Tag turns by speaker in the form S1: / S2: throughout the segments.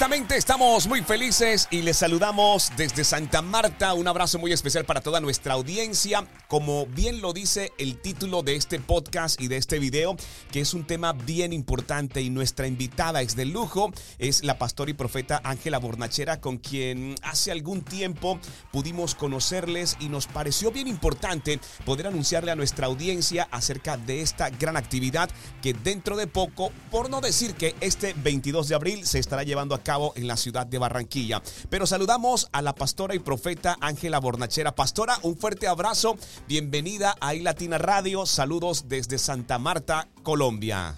S1: Honestamente, estamos muy felices y les saludamos desde Santa Marta. Un abrazo muy especial para toda nuestra audiencia. Como bien lo dice el título de este podcast y de este video, que es un tema bien importante y nuestra invitada es de lujo, es la pastora y profeta Ángela Bornachera, con quien hace algún tiempo pudimos conocerles y nos pareció bien importante poder anunciarle a nuestra audiencia acerca de esta gran actividad que dentro de poco, por no decir que este 22 de abril se estará llevando a cabo en la ciudad de Barranquilla. Pero saludamos a la pastora y profeta Ángela Bornachera. Pastora, un fuerte abrazo. Bienvenida a iLatina Radio. Saludos desde Santa Marta, Colombia.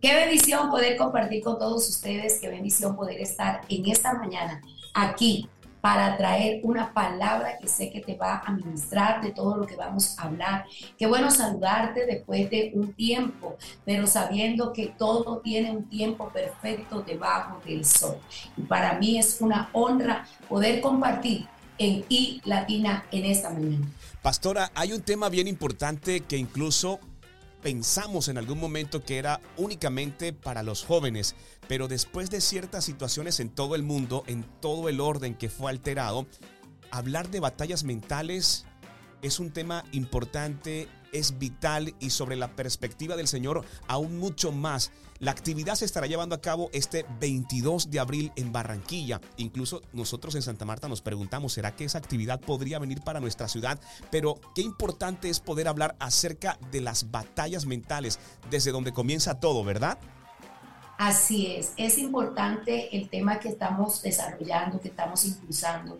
S2: Qué bendición poder compartir con todos ustedes, qué bendición poder estar en esta mañana aquí para traer una palabra que sé que te va a ministrar de todo lo que vamos a hablar. Qué bueno saludarte después de un tiempo, pero sabiendo que todo tiene un tiempo perfecto debajo del sol. Y para mí es una honra poder compartir en I Latina en esta mañana.
S1: Pastora, hay un tema bien importante que incluso pensamos en algún momento que era únicamente para los jóvenes, pero después de ciertas situaciones en todo el mundo, en todo el orden que fue alterado, hablar de batallas mentales es un tema importante, es vital y sobre la perspectiva del Señor aún mucho más. La actividad se estará llevando a cabo este 22 de abril en Barranquilla. Incluso nosotros en Santa Marta nos preguntamos, ¿será que esa actividad podría venir para nuestra ciudad? Pero qué importante es poder hablar acerca de las batallas mentales, desde donde comienza todo, ¿verdad?
S2: Así es, es importante el tema que estamos desarrollando, que estamos impulsando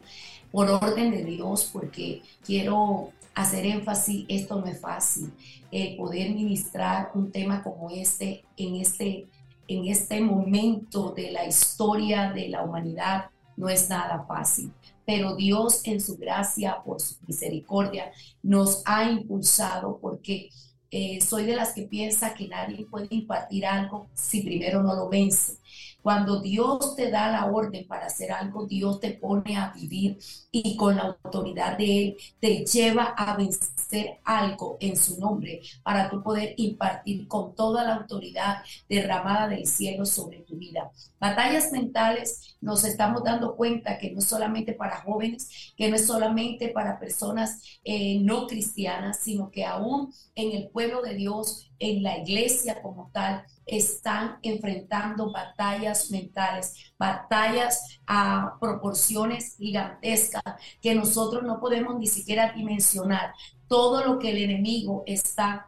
S2: por orden de Dios, porque quiero hacer énfasis, esto no es fácil, el poder ministrar un tema como este en este, en este momento de la historia de la humanidad no es nada fácil. Pero Dios en su gracia, por su misericordia, nos ha impulsado porque eh, soy de las que piensa que nadie puede impartir algo si primero no lo vence. Cuando Dios te da la orden para hacer algo, Dios te pone a vivir y con la autoridad de Él te lleva a vencer algo en su nombre para tú poder impartir con toda la autoridad derramada del cielo sobre tu vida. Batallas mentales nos estamos dando cuenta que no es solamente para jóvenes, que no es solamente para personas eh, no cristianas, sino que aún en el pueblo de Dios, en la iglesia como tal, están enfrentando batallas mentales, batallas a proporciones gigantescas que nosotros no podemos ni siquiera dimensionar todo lo que el enemigo está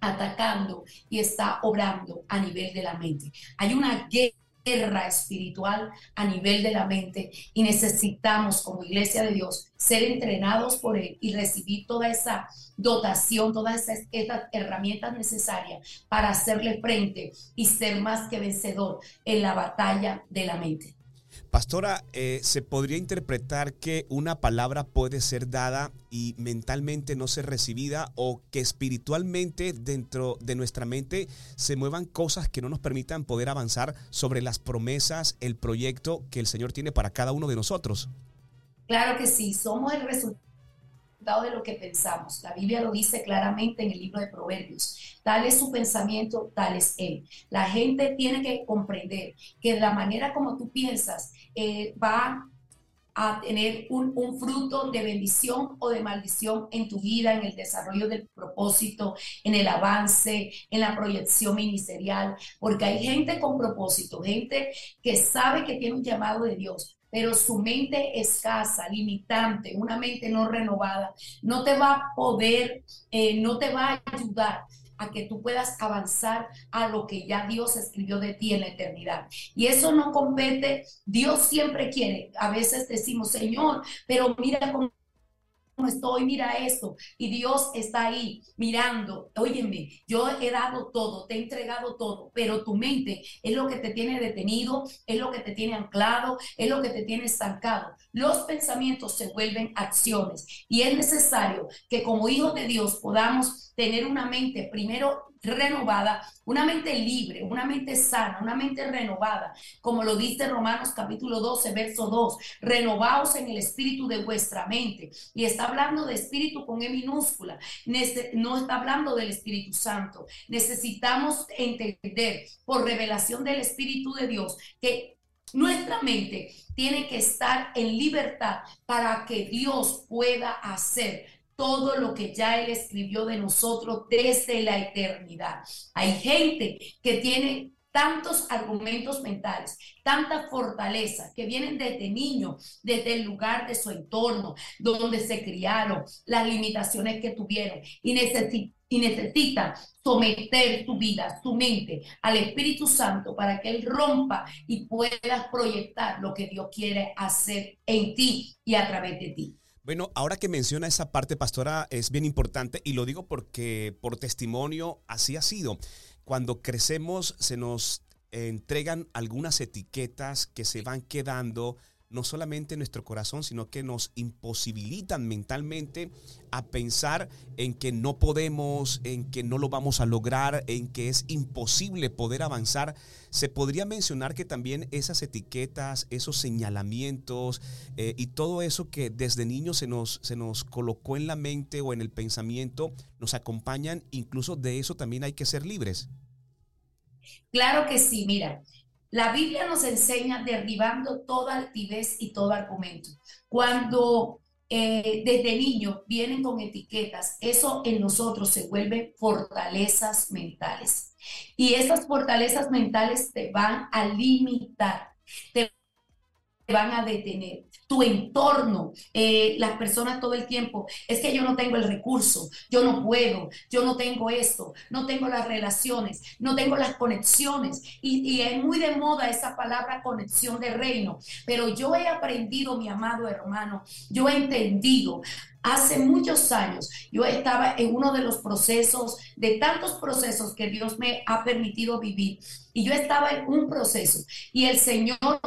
S2: atacando y está obrando a nivel de la mente. Hay una guerra guerra espiritual a nivel de la mente y necesitamos como iglesia de Dios ser entrenados por Él y recibir toda esa dotación, todas esas, esas herramientas necesarias para hacerle frente y ser más que vencedor en la batalla de la mente.
S1: Pastora, eh, ¿se podría interpretar que una palabra puede ser dada y mentalmente no ser recibida o que espiritualmente dentro de nuestra mente se muevan cosas que no nos permitan poder avanzar sobre las promesas, el proyecto que el Señor tiene para cada uno de nosotros?
S2: Claro que sí, somos el resultado de lo que pensamos. La Biblia lo dice claramente en el libro de Proverbios. Tal es su pensamiento, tal es él. La gente tiene que comprender que la manera como tú piensas eh, va a tener un, un, fruto de bendición o de maldición en tu vida, en el desarrollo del propósito, en el avance, en la proyección ministerial, porque hay gente con propósito, gente que sabe que tiene un llamado de Dios, pero su mente escasa, limitante, una mente no renovada, no te va a poder, eh, no te va a ayudar a que tú puedas avanzar a lo que ya Dios escribió de ti en la eternidad. Y eso no compete, Dios siempre quiere. A veces decimos, Señor, pero mira cómo estoy, mira esto. Y Dios está ahí mirando, óyeme, yo he dado todo, te he entregado todo, pero tu mente es lo que te tiene detenido, es lo que te tiene anclado, es lo que te tiene estancado. Los pensamientos se vuelven acciones y es necesario que como hijos de Dios podamos tener una mente primero renovada, una mente libre, una mente sana, una mente renovada, como lo dice Romanos capítulo 12, verso 2, renovaos en el espíritu de vuestra mente. Y está hablando de espíritu con E minúscula, no está hablando del Espíritu Santo. Necesitamos entender por revelación del Espíritu de Dios que nuestra mente tiene que estar en libertad para que Dios pueda hacer todo lo que ya Él escribió de nosotros desde la eternidad. Hay gente que tiene tantos argumentos mentales, tanta fortaleza que vienen desde niño, desde el lugar de su entorno, donde se criaron, las limitaciones que tuvieron y, y necesita someter tu vida, tu mente al Espíritu Santo para que Él rompa y puedas proyectar lo que Dios quiere hacer en ti y a través de ti.
S1: Bueno, ahora que menciona esa parte, pastora, es bien importante y lo digo porque por testimonio así ha sido. Cuando crecemos se nos entregan algunas etiquetas que se van quedando no solamente en nuestro corazón, sino que nos imposibilitan mentalmente a pensar en que no podemos, en que no lo vamos a lograr, en que es imposible poder avanzar. Se podría mencionar que también esas etiquetas, esos señalamientos eh, y todo eso que desde niños se nos, se nos colocó en la mente o en el pensamiento, nos acompañan, incluso de eso también hay que ser libres.
S2: Claro que sí, mira, la Biblia nos enseña derribando toda altivez y todo argumento. Cuando eh, desde niño vienen con etiquetas, eso en nosotros se vuelve fortalezas mentales. Y esas fortalezas mentales te van a limitar, van a detener. Tu entorno, eh, las personas todo el tiempo, es que yo no tengo el recurso, yo no puedo, yo no tengo esto, no tengo las relaciones, no tengo las conexiones. Y, y es muy de moda esa palabra conexión de reino, pero yo he aprendido, mi amado hermano, yo he entendido Hace muchos años yo estaba en uno de los procesos, de tantos procesos que Dios me ha permitido vivir, y yo estaba en un proceso y el Señor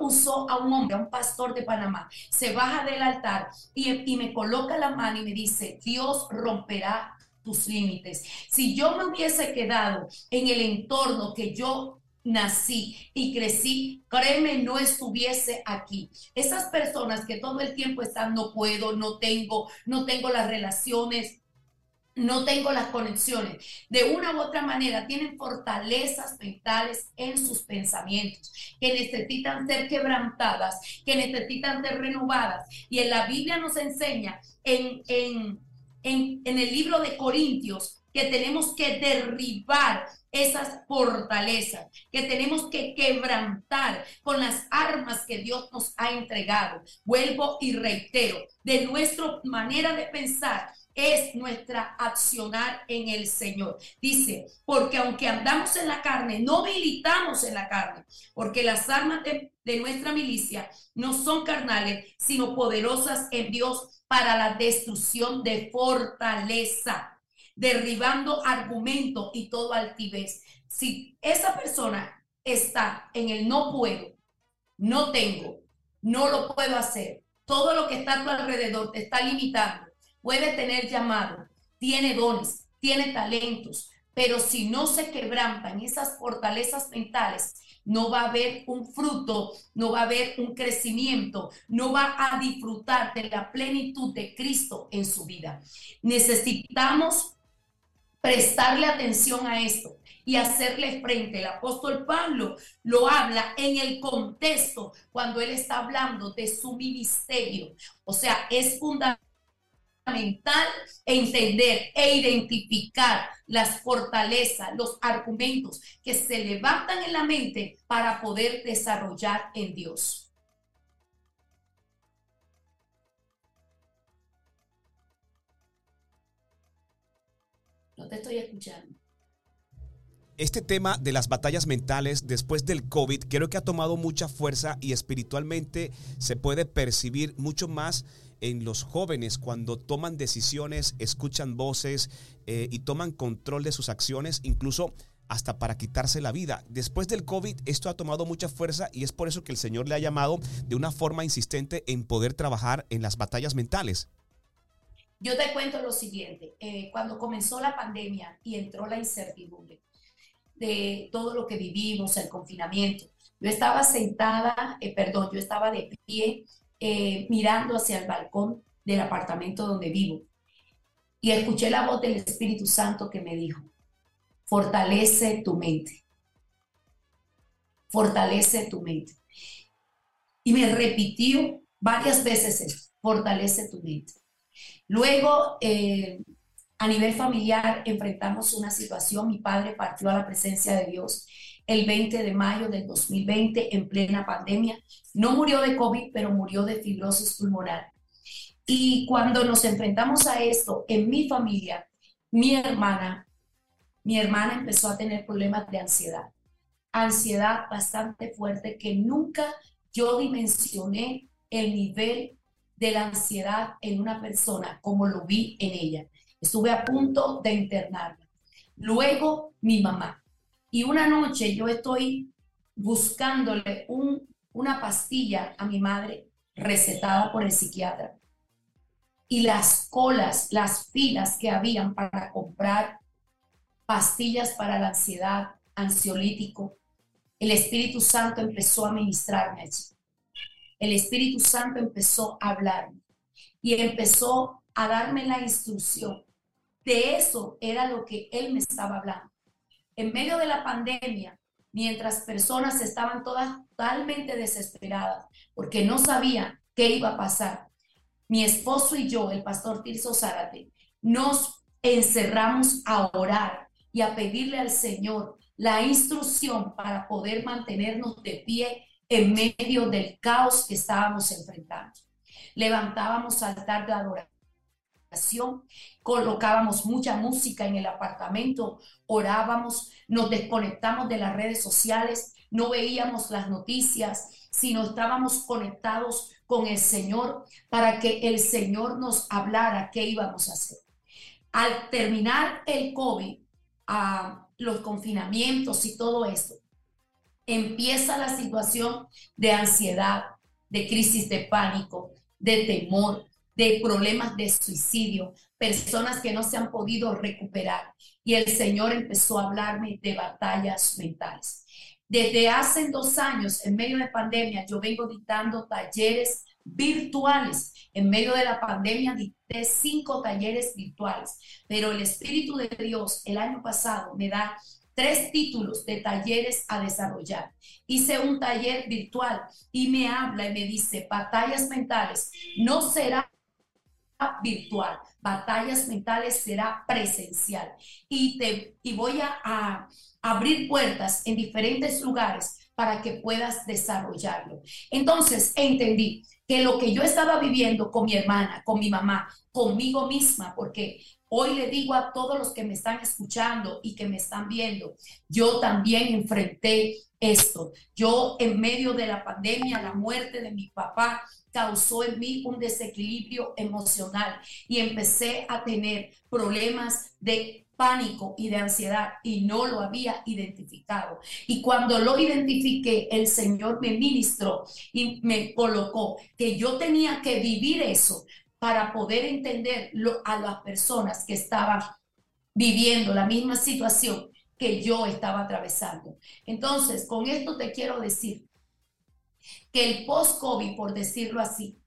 S2: usó a un hombre, a un pastor de Panamá, se baja del altar y, me coloca la mano y me dice, Dios romperá tus límites. Si yo me hubiese quedado en el entorno que yo nací y crecí, créeme, no estuviese aquí. Esas personas que todo el tiempo están, no puedo, no tengo, no tengo las relaciones, no tengo las conexiones. De una u otra manera, tienen fortalezas mentales en sus pensamientos que necesitan ser quebrantadas, que necesitan ser renovadas. Y en la Biblia nos enseña en, en, en, en el libro de Corintios que tenemos que derribar esas fortalezas, que tenemos que quebrantar con las armas que Dios nos ha entregado. Vuelvo y reitero, de nuestra manera de pensar, es nuestra accionar en el Señor. Dice, porque aunque andamos en la carne, no militamos en la carne, porque las armas de, nuestra milicia no son carnales, sino poderosas en Dios para la destrucción de fortaleza, derribando argumento y todo altivez. Si esa persona está en el no puedo, no tengo, no lo puedo hacer, todo lo que está a tu alrededor te está limitando puede tener llamado, tiene dones, tiene talentos, pero si no se quebrantan esas fortalezas mentales, no va a haber un fruto, no va a haber un crecimiento, no va a disfrutar de la plenitud de Cristo en su vida. Necesitamos prestarle atención a esto y hacerle frente. El apóstol Pablo lo habla en el contexto cuando él está hablando de su ministerio. O sea, es fundamental entender e identificar las fortalezas, los argumentos que se levantan en la mente para poder desarrollar en Dios. No te estoy escuchando.
S1: Este tema de las batallas mentales después del COVID creo que ha tomado mucha fuerza y espiritualmente se puede percibir mucho más en los jóvenes cuando toman decisiones, escuchan voces eh, y toman control de sus acciones, incluso hasta para quitarse la vida. Después del COVID esto ha tomado mucha fuerza y es por eso que el Señor le ha llamado de una forma insistente en poder trabajar en las batallas mentales.
S2: Yo te cuento lo siguiente, eh, cuando comenzó la pandemia y entró la incertidumbre de todo lo que vivimos, el confinamiento, yo estaba sentada, eh, perdón, yo estaba de pie eh, mirando hacia el balcón del apartamento donde vivo y escuché la voz del Espíritu Santo que me dijo, fortalece tu mente, fortalece tu mente. Y me repitió varias veces eso, fortalece tu mente. Luego, eh, a nivel familiar, enfrentamos una situación, mi padre partió a la presencia de Dios el 20 de mayo del 2020 en plena pandemia. No murió de COVID, pero murió de fibrosis pulmonar. Y cuando nos enfrentamos a esto en mi familia, mi hermana, mi hermana empezó a tener problemas de ansiedad. Ansiedad bastante fuerte que nunca yo dimensioné el nivel de la ansiedad en una persona como lo vi en ella. Estuve a punto de internarla. Luego mi mamá. Y una noche yo estoy buscándole un, una pastilla a mi madre recetada por el psiquiatra. Y las colas, las filas que habían para comprar pastillas para la ansiedad, ansiolítico, el Espíritu Santo empezó a ministrarme allí. El Espíritu Santo empezó a hablarme y empezó a darme la instrucción. De eso era lo que Él me estaba hablando en medio de la pandemia, mientras personas estaban todas totalmente desesperadas porque no sabían qué iba a pasar, mi esposo y yo, el pastor Tirso Zárate, nos encerramos a orar y a pedirle al Señor la instrucción para poder mantenernos de pie en medio del caos que estábamos enfrentando. Levantábamos altar de adoración colocábamos mucha música en el apartamento, orábamos, nos desconectamos de las redes sociales, no veíamos las noticias, sino estábamos conectados con el Señor para que el Señor nos hablara qué íbamos a hacer. Al terminar el COVID, a los confinamientos y todo esto, empieza la situación de ansiedad, de crisis de pánico, de temor, de problemas de suicidio, personas que no se han podido recuperar. Y el Señor empezó a hablarme de batallas mentales. Desde hace dos años, en medio de pandemia, yo vengo dictando talleres virtuales. En medio de la pandemia dicté cinco talleres virtuales, pero el Espíritu de Dios el año pasado me da tres títulos de talleres a desarrollar. Hice un taller virtual y me habla y me dice, batallas mentales no será virtual, batallas mentales será presencial y, te, y voy a, abrir puertas en diferentes lugares para que puedas desarrollarlo. Entonces entendí que lo que yo estaba viviendo con mi hermana, con mi mamá, conmigo misma, porque hoy le digo a todos los que me están escuchando y que me están viendo, yo también enfrenté esto. Yo en medio de la pandemia, la muerte de mi papá, causó en mí un desequilibrio emocional y empecé a tener problemas de pánico y de ansiedad y no lo había identificado. Y cuando lo identifiqué, el Señor me ministró y me colocó que yo tenía que vivir eso para poder entender a las personas que estaban viviendo la misma situación que yo estaba atravesando. Entonces, con esto te quiero decir que el post-COVID, por decirlo así,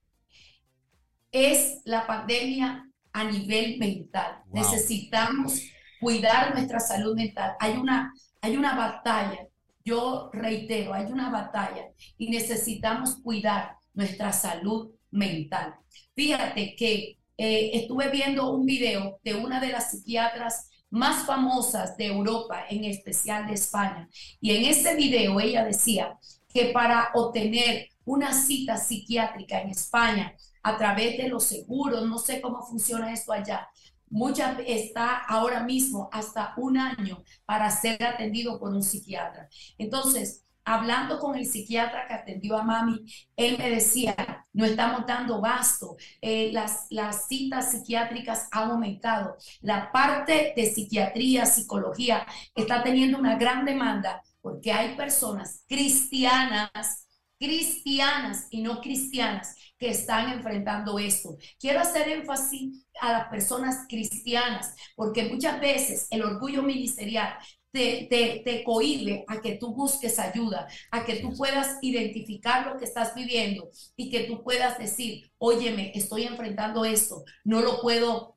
S2: es la pandemia a nivel mental. Necesitamos cuidar nuestra salud mental. Hay una, hay una batalla, yo reitero, hay una batalla y necesitamos cuidar nuestra salud mental. Fíjate que eh, estuve viendo un video de una de las psiquiatras más famosas de Europa, en especial de España. Y en ese video ella decía que para obtener una cita psiquiátrica en España a través de los seguros, no sé cómo funciona esto allá, muchas está ahora mismo hasta un año para ser atendido por un psiquiatra. Entonces, hablando con el psiquiatra que atendió a mami, él me decía, no estamos dando basto, eh, las, las citas psiquiátricas han aumentado, la parte de psiquiatría, psicología está teniendo una gran demanda porque hay personas cristianas cristianas y no cristianas que están enfrentando esto. Quiero hacer énfasis a las personas cristianas, porque muchas veces el orgullo ministerial te, te, te cohíbe a que tú busques ayuda, a que tú puedas identificar lo que estás viviendo y que tú puedas decir, óyeme, estoy enfrentando esto, no lo puedo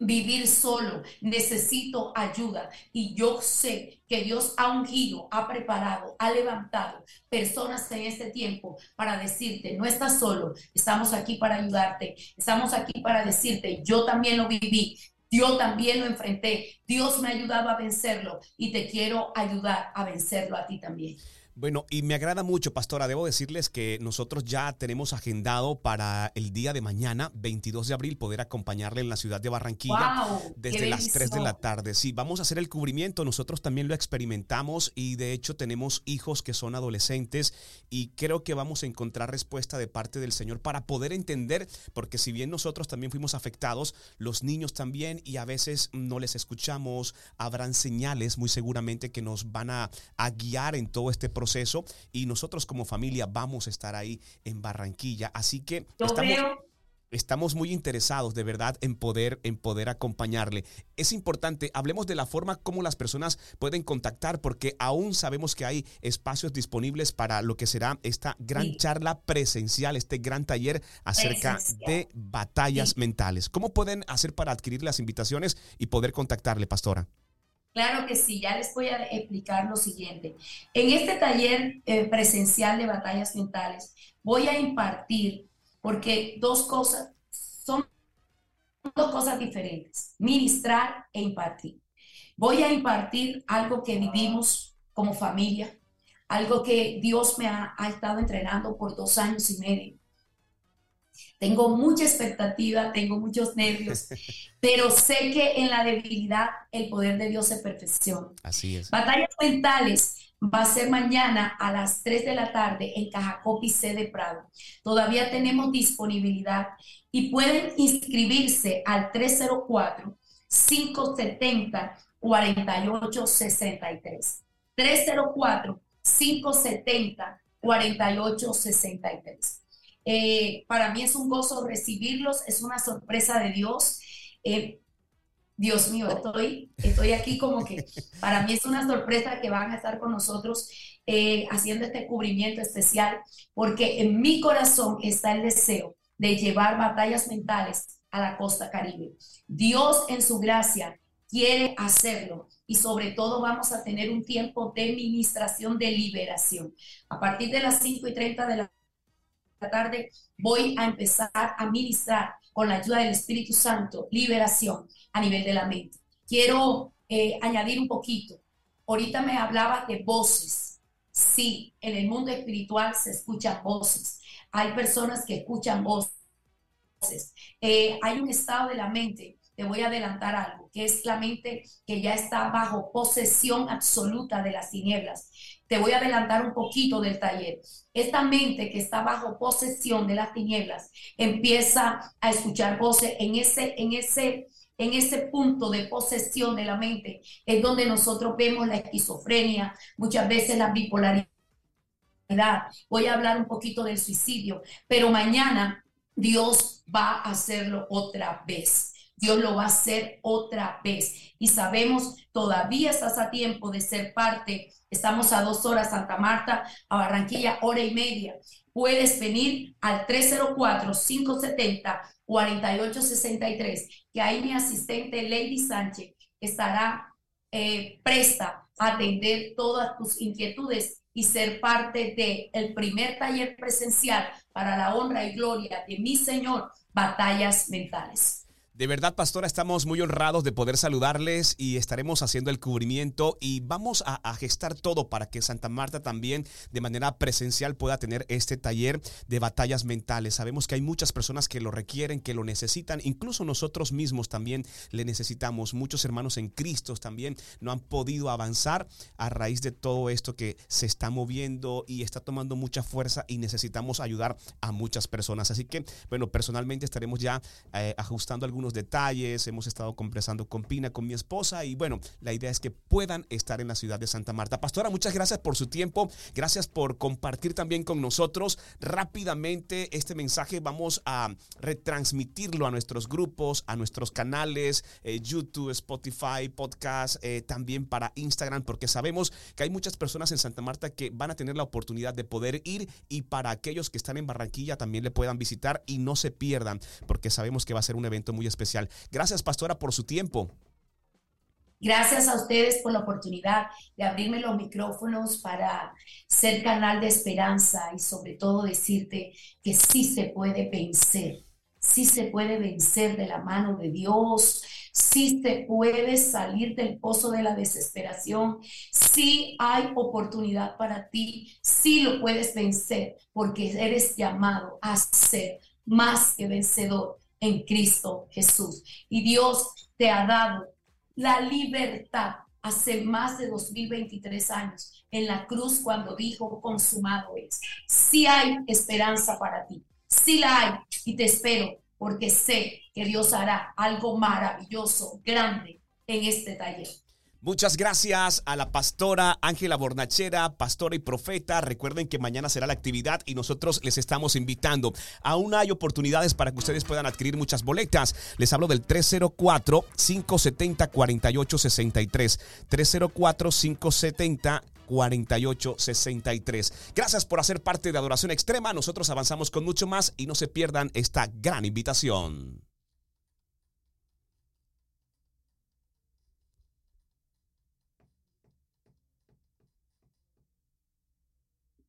S2: vivir solo, necesito ayuda. Y yo sé que Dios ha ungido, ha preparado, ha levantado personas en este tiempo para decirte, no estás solo, estamos aquí para ayudarte, estamos aquí para decirte, yo también lo viví, yo también lo enfrenté. Dios me ha ayudado a vencerlo y te quiero ayudar a vencerlo a ti también.
S1: Bueno, y me agrada mucho, pastora. Debo decirles que nosotros ya tenemos agendado para el día de mañana, 22 de abril, poder acompañarle en la ciudad de Barranquilla desde las 3 de la tarde. Sí, vamos a hacer el cubrimiento. Nosotros también lo experimentamos y de hecho tenemos hijos que son adolescentes y creo que vamos a encontrar respuesta de parte del Señor para poder entender, porque si bien nosotros también fuimos afectados, los niños también y a veces no les escuchamos, habrán señales muy seguramente que nos van a, a guiar en todo este proceso y nosotros como familia vamos a estar ahí en Barranquilla. Así que estamos, estamos muy interesados de verdad en poder, en poder acompañarle. Es importante, hablemos de la forma como las personas pueden contactar porque aún sabemos que hay espacios disponibles para lo que será esta gran charla presencial, este gran taller acerca de batallas mentales. ¿Cómo pueden hacer para adquirir las invitaciones y poder contactarle, pastora?
S2: Claro que sí, ya les voy a explicar lo siguiente. En este taller eh, presencial de batallas mentales voy a impartir, porque dos cosas, son dos cosas diferentes, ministrar e impartir. Voy a impartir algo que vivimos como familia, algo que Dios me ha estado entrenando por dos años y medio tengo mucha expectativa, tengo muchos nervios, pero sé que en la debilidad el poder de Dios se perfecciona.
S1: Así es.
S2: Batallas mentales va a ser mañana a las 3 de la tarde en Cajacopi C de Prado. Todavía tenemos disponibilidad y pueden inscribirse al 304 570 4863. 304 570 4863. Eh, para mí es un gozo recibirlos, es una sorpresa de Dios. Eh, Dios mío, estoy, estoy aquí como que para mí es una sorpresa que van a estar con nosotros eh, haciendo este cubrimiento especial, porque en mi corazón está el deseo de llevar batallas mentales a la costa caribe. Dios en su gracia quiere hacerlo y sobre todo vamos a tener un tiempo de ministración de liberación. A partir de las 5 y 30 de la tarde voy a empezar a ministrar con la ayuda del Espíritu Santo liberación a nivel de la mente. Quiero eh, añadir un poquito. Ahorita me hablaba de voces. Sí, en el mundo espiritual se escuchan voces. Hay personas que escuchan voces. Eh, hay un estado de la mente te voy a adelantar algo, que es la mente que ya está bajo posesión absoluta de las tinieblas. Te voy a adelantar un poquito del taller. Esta mente que está bajo posesión de las tinieblas empieza a escuchar voces en ese, en ese, en ese punto de posesión de la mente, es donde nosotros vemos la esquizofrenia, muchas veces la bipolaridad. Voy a hablar un poquito del suicidio, pero mañana Dios va a hacerlo otra vez. Dios lo va a hacer otra vez. Y sabemos, todavía estás a tiempo de ser parte. Estamos a dos horas, Santa Marta, a Barranquilla, hora y media. Puedes venir al 304-570-4863, que ahí mi asistente Lady Sánchez estará eh, presta a atender todas tus inquietudes y ser parte del el primer taller presencial para la honra y gloria de mi Señor, batallas mentales.
S1: De verdad, pastora, estamos muy honrados de poder saludarles y estaremos haciendo el cubrimiento y vamos a, gestar todo para que Santa Marta también de manera presencial pueda tener este taller de batallas mentales. Sabemos que hay muchas personas que lo requieren, que lo necesitan, incluso nosotros mismos también le necesitamos. Muchos hermanos en Cristo también no han podido avanzar a raíz de todo esto que se está moviendo y está tomando mucha fuerza y necesitamos ayudar a muchas personas. Así que, bueno, personalmente estaremos ya eh, ajustando algunos detalles, hemos estado conversando con Pina, con mi esposa y bueno, la idea es que puedan estar en la ciudad de Santa Marta. Pastora, muchas gracias por su tiempo, gracias por compartir también con nosotros rápidamente este mensaje. Vamos a retransmitirlo a nuestros grupos, a nuestros canales, eh, YouTube, Spotify, podcast, eh, también para Instagram, porque sabemos que hay muchas personas en Santa Marta que van a tener la oportunidad de poder ir y para aquellos que están en Barranquilla también le puedan visitar y no se pierdan, porque sabemos que va a ser un evento muy especial. Gracias, pastora, por su tiempo.
S2: Gracias a ustedes por la oportunidad de abrirme los micrófonos para ser canal de esperanza y sobre todo decirte que sí se puede vencer, sí se puede vencer de la mano de Dios, sí se puede salir del pozo de la desesperación, sí hay oportunidad para ti, sí lo puedes vencer porque eres llamado a ser más que vencedor en Cristo Jesús. Y Dios te ha dado la libertad hace más de 2023 años en la cruz cuando dijo consumado es. Sí hay esperanza para ti, sí la hay y te espero porque sé que Dios hará algo maravilloso, grande en este taller.
S1: Muchas gracias a la pastora Ángela Bornachera, pastora y profeta. Recuerden que mañana será la actividad y nosotros les estamos invitando. Aún hay oportunidades para que ustedes puedan adquirir muchas boletas. Les hablo del 304-570-4863. 304-570. 4863. Gracias por hacer parte de Adoración Extrema. Nosotros avanzamos con mucho más y no se pierdan esta gran invitación.